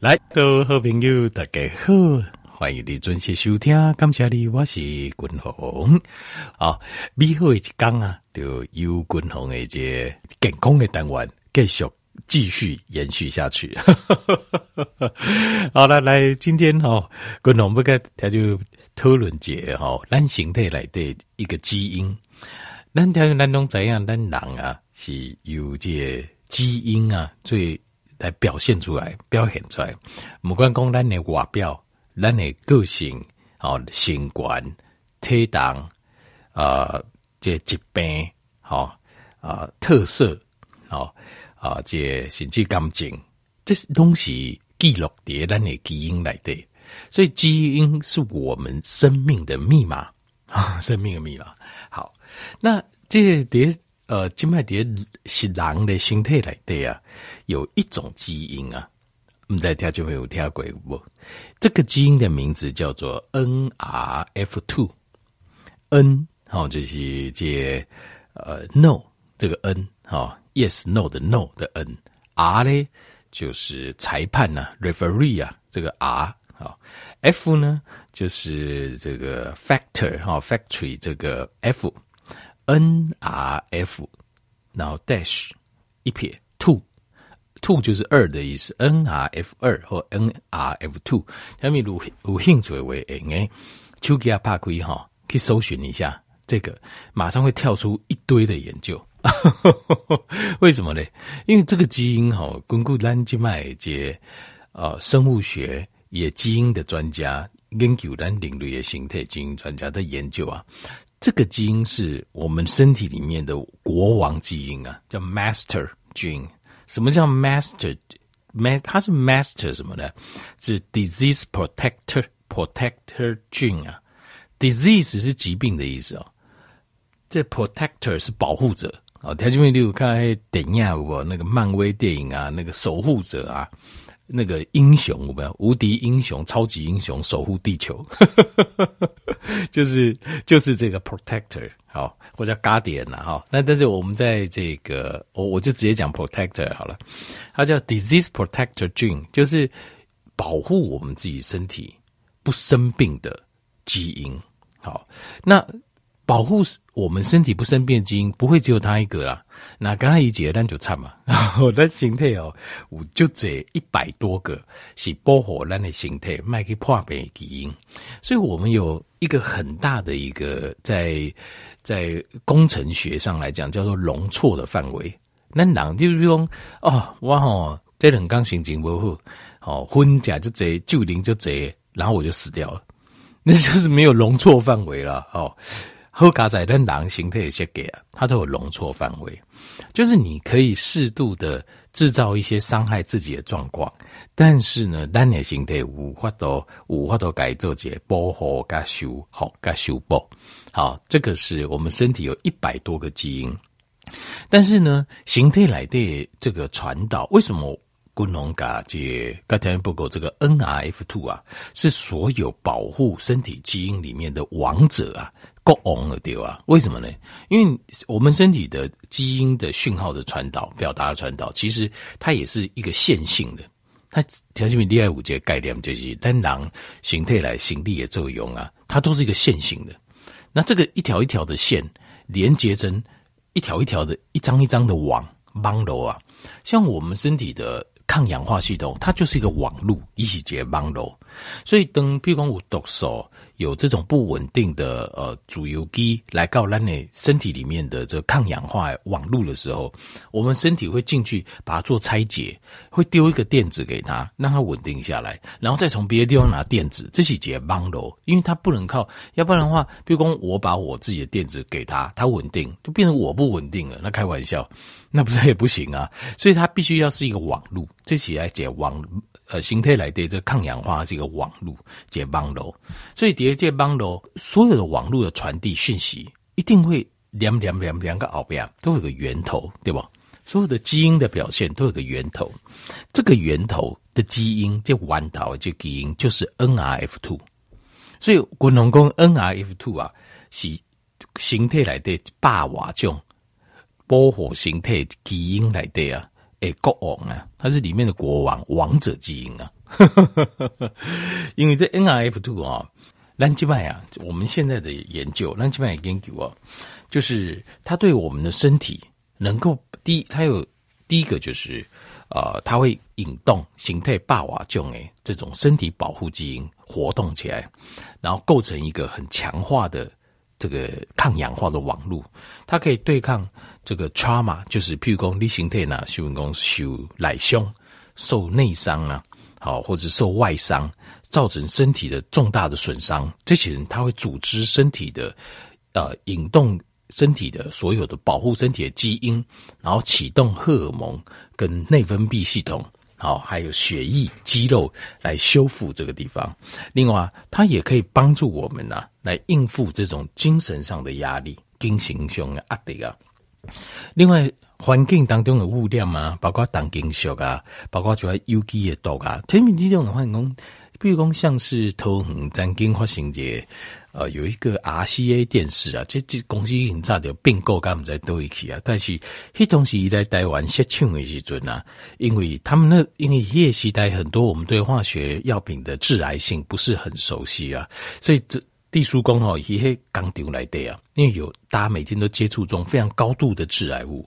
来，各位好朋友，大家好，欢迎你准时收听。感谢你，我是君鸿。好，美好的一天啊，就由君鸿的这健康的单元继续继续延续下去。好了，来，今天哈、哦，君鸿不该他就讨论节哈，咱形态来的一个基因，咱条咱拢知影，咱人啊是由这基因啊最。来表现出来，表现出来。不管讲咱的外表、咱的个性、哦，性管、体重、啊、呃，这疾病、好、哦、啊、特色、好、哦、啊，这甚至感情，这些东西记录在咱的基因来的。所以基因是我们生命的密码啊，生命的密码。好，那这叠。呃，金麦蝶是人的形态来的啊，有一种基因啊，我们在听就会有听过不？这个基因的名字叫做 NRF two，N 好、哦、就是这呃 No 这个 N 好、哦、Yes No 的 No 的 N，R 呢就是裁判呐、Referee 啊这个 R 好、哦、F 呢就是这个 Factor 哈、哦、Factory 这个 F。N R F，然后 dash 一撇 two，two 就是二的意思。N R F 二或 N R F two，下面如有兴趣为诶，手机啊拍开哈，可以搜寻一下这个，马上会跳出一堆的研究。为什么呢？因为这个基因哈，根据咱即卖这呃生物学也基因的专家研究咱领域的形态基因专家的研究啊。这个基因是我们身体里面的国王基因啊，叫 master gene。什么叫 master？ma 它是 master 什么呢？是 disease protector protector gene 啊。disease 是疾病的意思哦。这 protector 是保护者啊。条件面例如看电影有无？那个漫威电影啊，那个守护者啊。那个英雄，我们无敌英雄、超级英雄守护地球，就是就是这个 protector 好，或者 guardian 呐哈。那但是我们在这个，我我就直接讲 protector 好了，它叫 disease protector gene，就是保护我们自己身体不生病的基因。好，那。保护我们身体不生病的基因不会只有他一个啦。那刚才一节咱就差嘛，我的形态哦，我就这一百多个是保护咱的形态，卖给破病基因。所以我们有一个很大的一个在在工程学上来讲叫做容错的范围。那人就是说哦，我哦这两缸心情不好，哦，昏假就贼，就灵就贼，然后我就死掉了，那就是没有容错范围了哦。后嘎仔的狼形态有些给啊，它都有容错范围，就是你可以适度的制造一些伤害自己的状况，但是呢，单的形态无法都无法都改做些保护加修好加修补。好，这个是我们身体有一百多个基因，但是呢，形态来的这个传导，为什么军龙嘎这嘎条件不够？这个 NRF two 啊，是所有保护身体基因里面的王者啊。国王了对吧？为什么呢？因为我们身体的基因的讯号的传导、表达的传导，其实它也是一个线性的。它条件比第二五节概念就是单囊形态来形力的作用啊，它都是一个线性的。那这个一条一条的线连接成一条一条的、一张一张的网网络啊，像我们身体的抗氧化系统，它就是一个网路，一起接网络。所以当譬如讲有毒素。有这种不稳定的呃主油基来告咱的身体里面的这个抗氧化网路的时候，我们身体会进去把它做拆解，会丢一个电子给它，让它稳定下来，然后再从别的地方拿电子，这是解帮喽，因为它不能靠，要不然的话，比如说我把我自己的电子给它，它稳定，就变成我不稳定了，那开玩笑，那不是也不行啊，所以它必须要是一个网路，这起来解网。呃，形态来的这个抗氧化这个网络，这网络，所以第二这网络，所有的网络的传递讯息，一定会两两两两个奥标都有个源头，对吧？所有的基因的表现都有个源头，这个源头的基因，这弯头这基因就是 NRF two 所以滚龙宫 NRF two 啊，是形态来的霸瓦种波火形态基因来的啊。诶，国王啊，它是里面的国王，王者基因啊，因为这 NRF two 啊，兰吉麦啊，我们现在的研究，兰吉麦研究啊，就是它对我们的身体能够第一，它有第一个就是呃，它会引动形态霸瓦种诶这种身体保护基因活动起来，然后构成一个很强化的这个抗氧化的网络，它可以对抗这个 trauma，就是譬如说你形态呢，譬如说受内伤、受内伤啊。好，或者受外伤造成身体的重大的损伤，这些人他会组织身体的，呃，引动身体的所有的保护身体的基因，然后启动荷尔蒙跟内分泌系统，好，还有血液、肌肉来修复这个地方。另外，它也可以帮助我们呢、啊，来应付这种精神上的压力、精神上的压力啊。另外。环境当中的污染啊，包括重金属啊，包括就有机的毒啊，天面这种的话，讲，比如讲像是桃园曾经发生者，呃，有一个 RCA 电视啊，这这公司已经早就并购，干唔在都一起啊，但是迄东西在台湾设厂的时阵啊，因为他们那因为叶时代很多我们对化学药品的致癌性不是很熟悉啊，所以这。地叔公吼，伊迄工厂来的啊，因为有大家每天都接触这种非常高度的致癌物，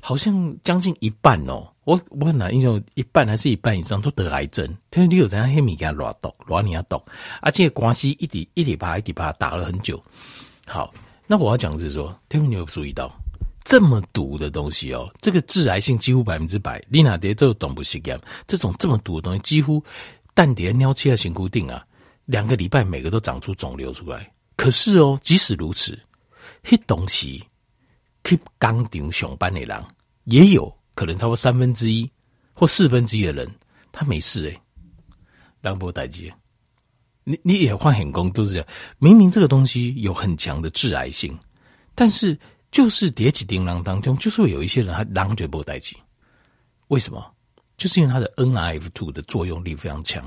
好像将近一半哦，我我很难印象，一半还是一半以上都得癌症。听说你有这样黑米给他乱毒，乱你要毒，而且关系一滴一滴把一滴把打了很久。好，那我要讲的是说，听说你有注意到这么毒的东西哦，这个致癌性几乎百分之百。你哪碟这懂不习惯？这种这么毒的东西，几乎蛋碟尿气啊，辛固定啊。两个礼拜，每个都长出肿瘤出来。可是哦，即使如此，那东西去工厂上班的人，也有可能超过三分之一或四分之一的人，他没事诶，人无代志。你你也换很工都是这样，明明这个东西有很强的致癌性，但是就是叠起钉狼当中，就是会有一些人他狼就无代志。为什么？就是因为它的 NRF2 的作用力非常强。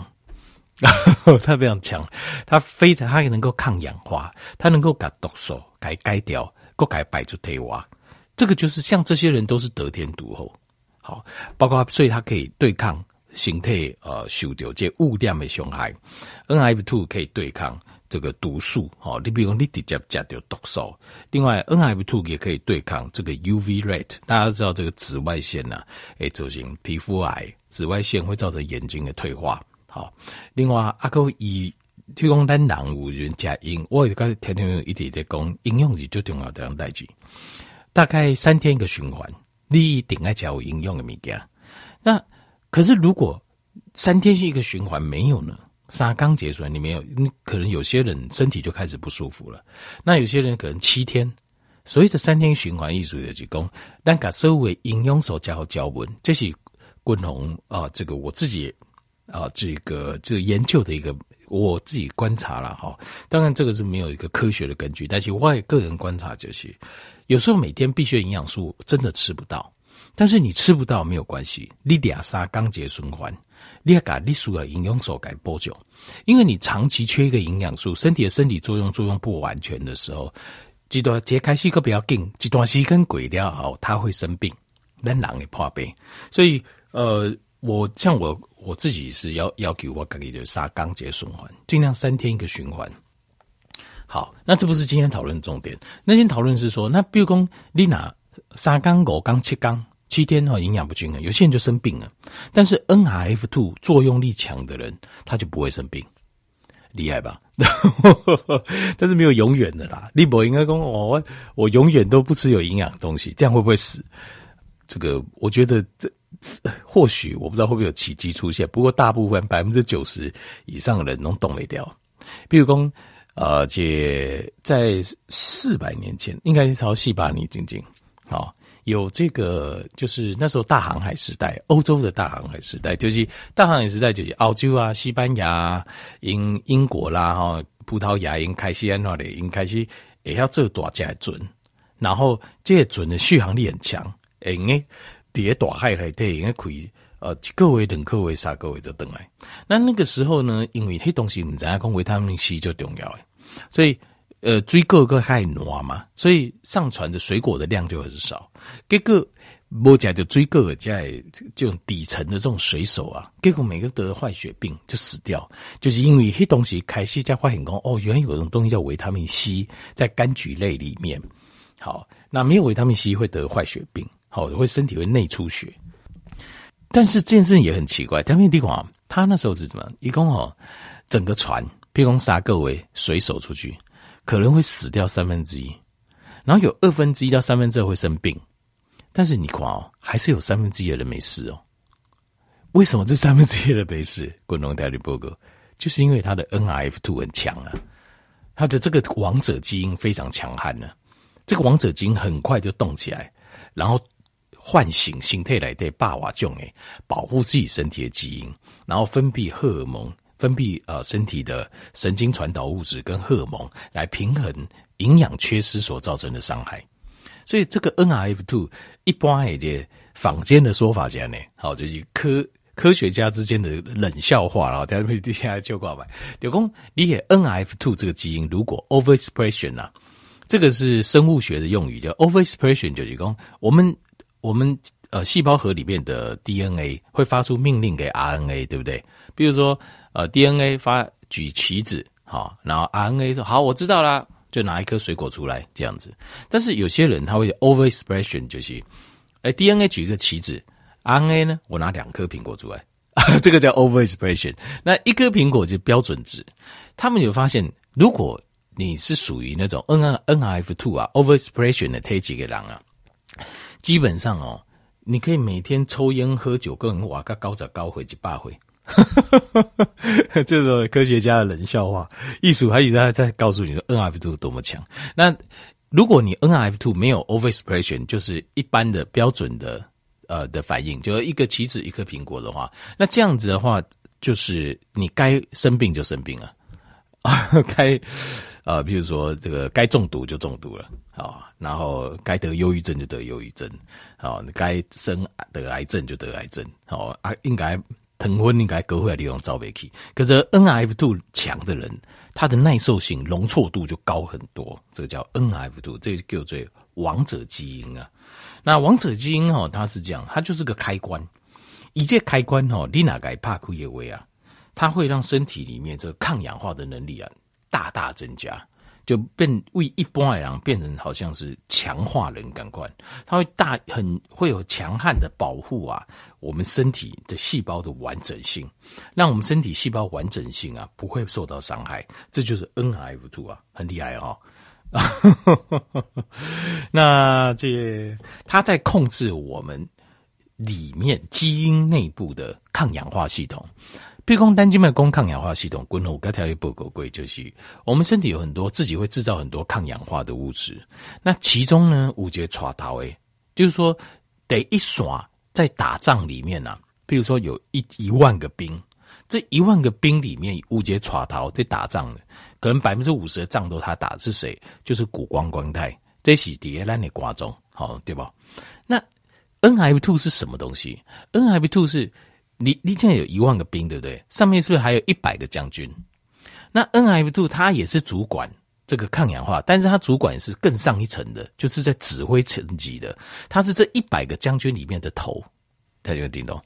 它非常强，它非常，它也能够抗氧化，它能够把毒素改改掉，够改摆出体外。这个就是像这些人都是得天独厚，好，包括所以它可以对抗形态呃受到这污染的伤害。NRF2 可以对抗这个毒素，哦，你比如你直接加掉毒素。另外，NRF2 也可以对抗这个 UV rate，大家知道这个紫外线呢、啊，哎，造成皮肤癌，紫外线会造成眼睛的退化。好，另外阿哥以提供咱人有人加营，我也刚天天一直在讲，营养是最重要的样代志。大概三天一个循环，利益顶爱加有营养的物件。那可是如果三天是一个循环没有呢？三刚结束，你没有，你可能有些人身体就开始不舒服了。那有些人可能七天，所谓的三天循环，意思就是讲，咱把所有营养素加好交温，这是滚红啊，这个我自己。啊，这个这个研究的一个我自己观察了哈，当然这个是没有一个科学的根据，但是我也个人观察就是，有时候每天必须营养素真的吃不到，但是你吃不到没有关系，你俩杀钢结循环，你要把你需要营养素给补救，因为你长期缺一个营养素，身体的身体作用作用不完全的时候，这段解开是一个比较紧，这段时间过了后，他会生病，那人会破病，所以呃，我像我。我自己是要要求我自己的杀钢结循环，尽量三天一个循环。好，那这不是今天讨论的重点。那天讨论是说，那比如说你拿三钢、五钢、七钢，七天的话营养不均衡，有些人就生病了。但是 NRF2 作用力强的人，他就不会生病，厉害吧？但是没有永远的啦。你不应该说我我永远都不吃有营养的东西，这样会不会死？这个我觉得这。或许我不知道会不会有奇迹出现，不过大部分百分之九十以上的人能动得掉。比如说，呃，这在四百年前，应该是朝西巴尼静静，好，有这个就是那时候大航海时代，欧洲的大航海时代，就是大航海时代就是澳洲啊、西班牙、英英国啦、哈葡萄牙、英开西安那里，英开西也要做大家准，然后这些准的续航力很强，诶。叠大海来对，应该可以呃，各位等各位啥各位就等来。那那个时候呢，因为黑东西你知道，讲维他命 C 就重要诶，所以呃，追各个海暖嘛，所以上传的水果的量就很少。结果摸起来就追个在这种底层的这种水手啊，结果每个得了坏血病就死掉，就是因为黑东西开始在发现讲，哦，原来有种东西叫维他命 C 在柑橘类里面。好，那没有维他命 C 会得坏血病，好，会身体会内出血。但是这件事也很奇怪，他们地方他那时候是怎么？一共哦，整个船，譬如杀各位水手出去，可能会死掉三分之一，然后有二分之一到三分之二会生病。但是你看哦，还是有三分之一的人没事哦。为什么这三分之一的人没事？滚龙代理报告，就是因为他的 NRF two 很强啊，他的这个王者基因非常强悍呢、这个王者基因很快就动起来，然后唤醒形态来对霸瓦种诶，保护自己身体的基因，然后分泌荷尔蒙，分泌呃身体的神经传导物质跟荷尔蒙来平衡营养缺失所造成的伤害。所以这个 NRF2 一般也就坊间的说法这样呢，好，就是科科学家之间的冷笑话，然后大家会底下就挂牌。刘工，理解 NRF2 这个基因如果 overexpression 啊，这个是生物学的用语，叫 overexpression，就是说我们我们呃细胞核里面的 DNA 会发出命令给 RNA，对不对？比如说呃 DNA 发举棋子，好，然后 RNA 说好，我知道啦。就拿一颗水果出来这样子，但是有些人他会 overexpression，就是，哎，DNA 举一个棋子，RNA 呢，我拿两颗苹果出来，这个叫 overexpression。那一颗苹果就标准值。他们有发现，如果你是属于那种 N R N R F two 啊 overexpression 的这几个人啊，基本上哦，你可以每天抽烟喝酒，跟人哇个高者高回几百回。这种科学家的冷笑话，艺术还以为他在告诉你说 NRF2 多么强。那如果你 NRF2 没有 overexpression，就是一般的标准的呃的反应，就是一个棋子一颗苹果的话，那这样子的话，就是你该生病就生病了啊，该呃，比如说这个该中毒就中毒了啊，然后该得忧郁症就得忧郁症啊，该生得癌症就得癌症，好啊，应该。疼昏应该割回来地方找不起，可是 N F 2强的人，他的耐受性、容错度就高很多。这个叫 NRF2，这个叫做王者基因啊。那王者基因哦，它是这样，它就是个开关。一切开关哦，你哪个怕苦也为啊，它会让身体里面这个抗氧化的能力啊大大增加。就变为一般来讲，变成好像是强化人感官，它会大很会有强悍的保护啊，我们身体的细胞的完整性，让我们身体细胞完整性啊不会受到伤害，这就是 NRF2 啊，很厉害哦。那这它在控制我们里面基因内部的抗氧化系统。譬如说单静脉弓抗氧化系统，滚红该条也不够贵，就是我们身体有很多自己会制造很多抗氧化的物质。那其中呢，五节耍逃诶，就是说得一耍在打仗里面啊，譬如说有一一万个兵，这一万个兵里面五节耍逃在打仗的，可能百分之五十的仗都他打，是谁？就是谷胱甘肽，这是底下咱的瓜中，好对吧？那 N F two 是什么东西？N F two 是。你你现在有一万个兵，对不对？上面是不是还有一百个将军？那 NRF2 它也是主管这个抗氧化，但是它主管是更上一层的，就是在指挥层级的。它是这一百个将军里面的头，大家有听懂？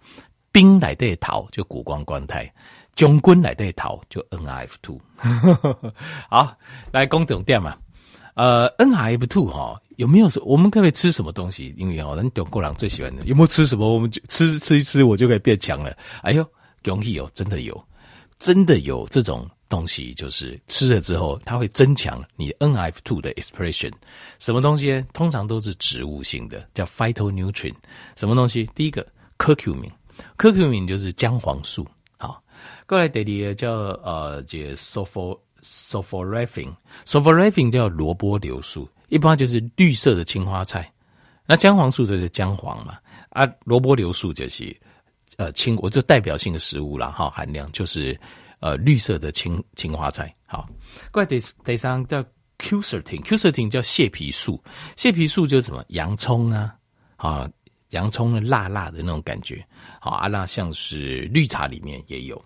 兵来对头就谷胱甘肽，将军来对头就 NRF2。好，来攻重点嘛。呃，NRF2 哈。有没有我们可以吃什么东西？因为哦，人中国人最喜欢的，有没有吃什么？我们就吃吃一吃，我就可以变强了。哎呦，容易哦，真的有，真的有这种东西，就是吃了之后，它会增强你 NRF2 的 expression。什么东西？通常都是植物性的，叫 phytonutrient。什么东西？第一个，curcumin，curcumin 就是姜黄素。好，过来第二个叫呃，这 sulforaphane，sulforaphane 叫萝卜流素。一般就是绿色的青花菜，那姜黄素就是姜黄嘛，啊，萝卜流素就是呃青，我就代表性的食物啦，哈，含量就是呃绿色的青青花菜。好，过来第第三叫 quercetin，quercetin 叫蟹皮素，蟹皮素就是什么洋葱啊，啊，洋葱的辣辣的那种感觉，好啊，那像是绿茶里面也有。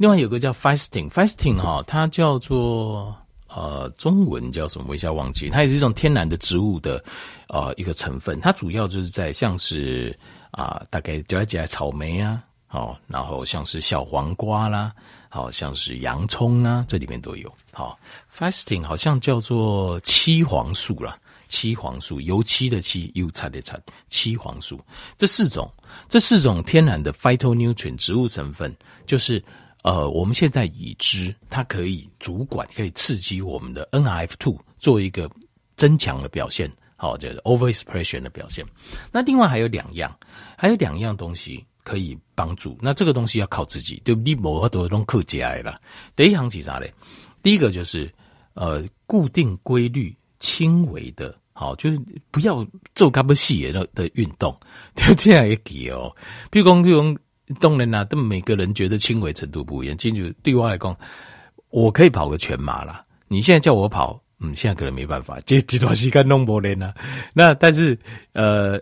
另外有个叫 fisetin，fisetin 哈，它叫做。呃，中文叫什么？我一下忘记。它也是一种天然的植物的呃一个成分。它主要就是在像是啊、大概加起来草莓啊，好，然后像是小黄瓜啦，好像是洋葱啊，这里面都有。好，fasting 好像叫做七黄素啦，七黄素，油漆的漆，油菜的菜，七黄素。这四种，这四种天然的 phytonutrient 植物成分，就是。呃，我们现在已知它可以主管，可以刺激我们的 NRF2 做一个增强的表现，好，就是 overexpression 的表现。那另外还有两样，还有两样东西可以帮助。那这个东西要靠自己，对不对？某个都用克解来了。第一行是啥嘞？第一个就是呃，固定规律、轻微的，好，就是不要做干不细的的运动，就这样也给哦。比如讲，比如讲。当然啦，但每个人觉得轻微程度不一样。进去对我来讲，我可以跑个全马啦。你现在叫我跑，嗯，现在可能没办法，这这段时间弄不练了。那但是，呃，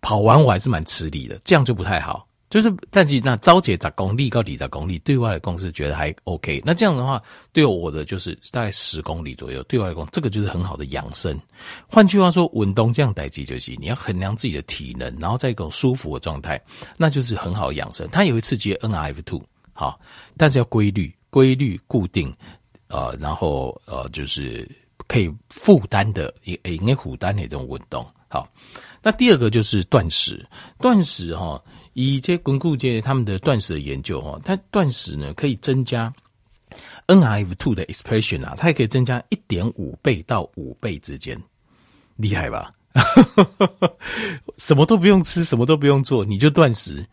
跑完我还是蛮吃力的，这样就不太好。就是，但是那招姐砸公里到底砸公里，对外的公司觉得还 OK。那这样的话，对我的就是大概十公里左右，对外来讲，这个就是很好的养生。换句话说，运动这样代志就是，你要衡量自己的体能，然后在一种舒服的状态，那就是很好养生。它也会刺激 NRF2，好，但是要规律、规律、固定，呃，然后呃，就是可以负担的，也也应该负担的这种运动。好，那第二个就是断食，断食哈。以这巩固界他们的断食的研究哈，它断食呢可以增加 NRF2 的 expression 啊，它也可以增加一点五倍到五倍之间，厉害吧？什么都不用吃，什么都不用做，你就断食。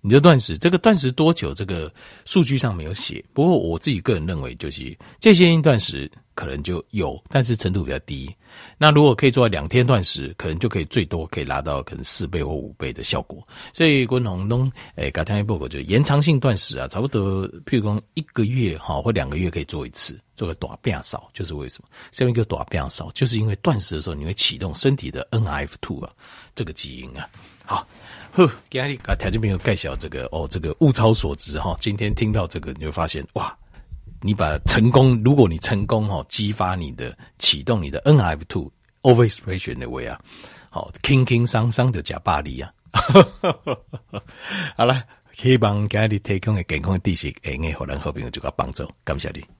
你的断食，这个断食多久？这个数据上没有写。不过我自己个人认为，就是这些天断食可能就有，但是程度比较低。那如果可以做到两天断食，可能就可以最多可以达到可能四倍或五倍的效果。所以滚红东诶，改天一报告就延长性断食啊，差不多譬如说一个月哈或两个月可以做一次，做个大变少，就是为什么？下面一个大变少，就是因为断食的时候你会启动身体的 NRF2 啊这个基因啊。好，呵，今天啊，条件没有介绍这个哦，这个物超所值哈。今天听到这个，你会发现哇，你把成功，如果你成功哈，激发你的启动你的 N F two overexpression 的位啊，好，轻轻桑桑的假巴黎啊。好了，希望今日提供的健康的知识，会给互咱好朋友这个帮助，感谢你。